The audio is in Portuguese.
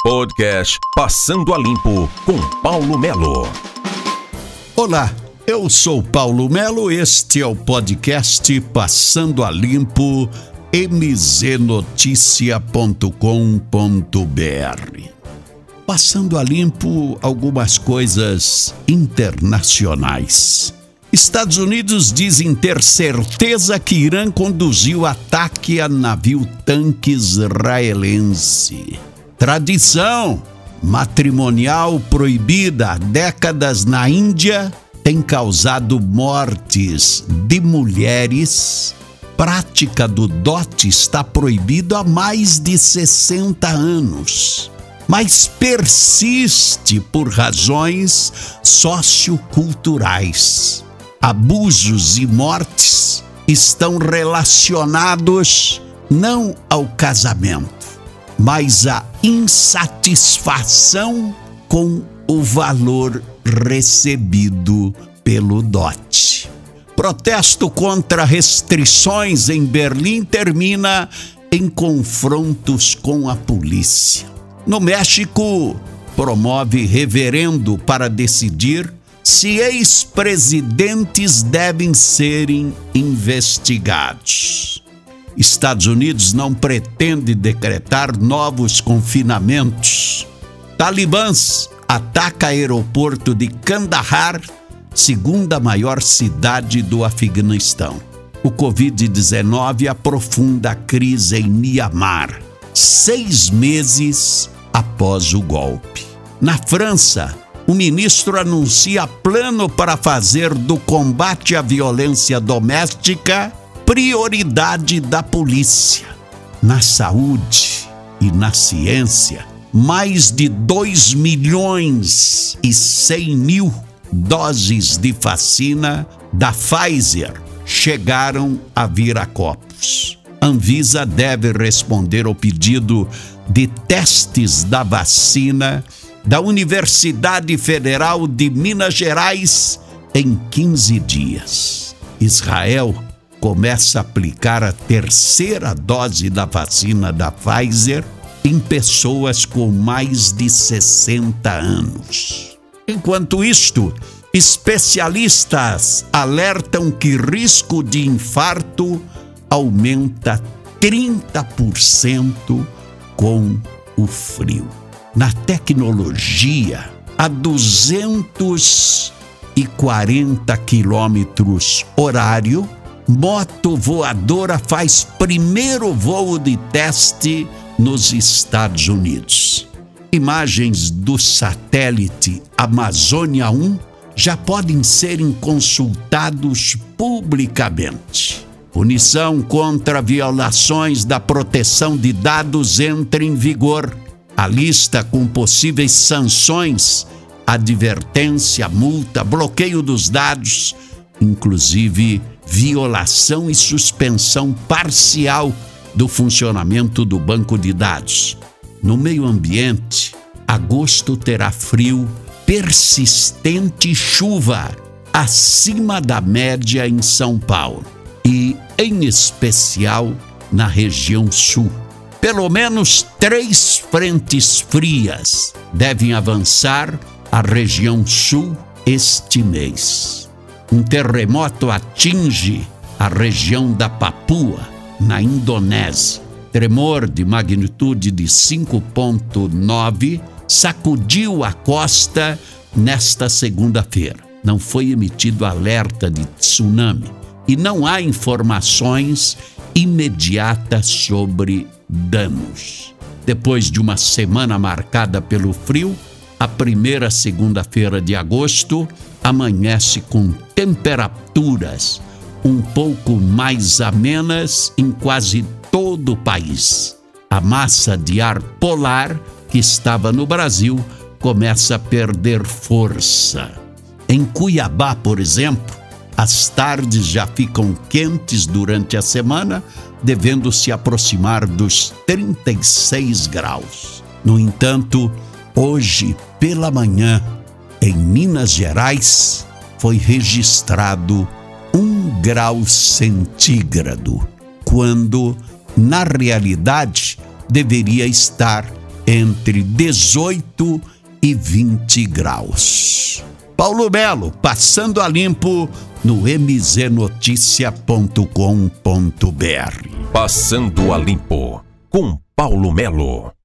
Podcast Passando a Limpo com Paulo Melo. Olá, eu sou Paulo Melo, este é o podcast Passando a Limpo mznoticia.com.br. Passando a limpo algumas coisas internacionais. Estados Unidos dizem ter certeza que Irã conduziu ataque a navio tanque israelense. Tradição matrimonial proibida há décadas na Índia tem causado mortes de mulheres. Prática do dote está proibido há mais de 60 anos, mas persiste por razões socioculturais abusos e mortes estão relacionados não ao casamento, mas à insatisfação com o valor recebido pelo dote. Protesto contra restrições em Berlim termina em confrontos com a polícia. No México, promove reverendo para decidir se ex-presidentes devem serem investigados. Estados Unidos não pretende decretar novos confinamentos. Talibãs ataca aeroporto de Kandahar, segunda maior cidade do Afeganistão. O Covid-19 aprofunda a crise em Myanmar, seis meses após o golpe. Na França, o ministro anuncia plano para fazer do combate à violência doméstica prioridade da polícia. Na saúde e na ciência, mais de 2 milhões e 100 mil doses de vacina da Pfizer chegaram a Viracopos. Anvisa deve responder ao pedido de testes da vacina da Universidade Federal de Minas Gerais em 15 dias. Israel começa a aplicar a terceira dose da vacina da Pfizer em pessoas com mais de 60 anos. Enquanto isto, especialistas alertam que risco de infarto aumenta 30% com o frio na tecnologia a 240 quilômetros horário, moto voadora faz primeiro voo de teste nos Estados Unidos. Imagens do satélite Amazônia 1 já podem serem consultados publicamente. Punição contra violações da proteção de dados entra em vigor a lista com possíveis sanções, advertência, multa, bloqueio dos dados, inclusive violação e suspensão parcial do funcionamento do banco de dados. No meio ambiente, agosto terá frio, persistente chuva acima da média em São Paulo e, em especial, na região sul. Pelo menos três frentes frias devem avançar à região sul este mês. Um terremoto atinge a região da Papua, na Indonésia. Tremor de magnitude de 5,9 sacudiu a costa nesta segunda-feira. Não foi emitido alerta de tsunami e não há informações imediatas sobre danos. Depois de uma semana marcada pelo frio, a primeira segunda-feira de agosto amanhece com temperaturas um pouco mais amenas em quase todo o país. A massa de ar polar que estava no Brasil começa a perder força. Em Cuiabá, por exemplo, as tardes já ficam quentes durante a semana devendo se aproximar dos 36 graus. No entanto, hoje pela manhã, em Minas Gerais, foi registrado um grau centígrado, quando, na realidade, deveria estar entre 18 e 20 graus. Paulo Melo, passando a limpo no mznoticia.com.br. Passando a limpo com Paulo Melo.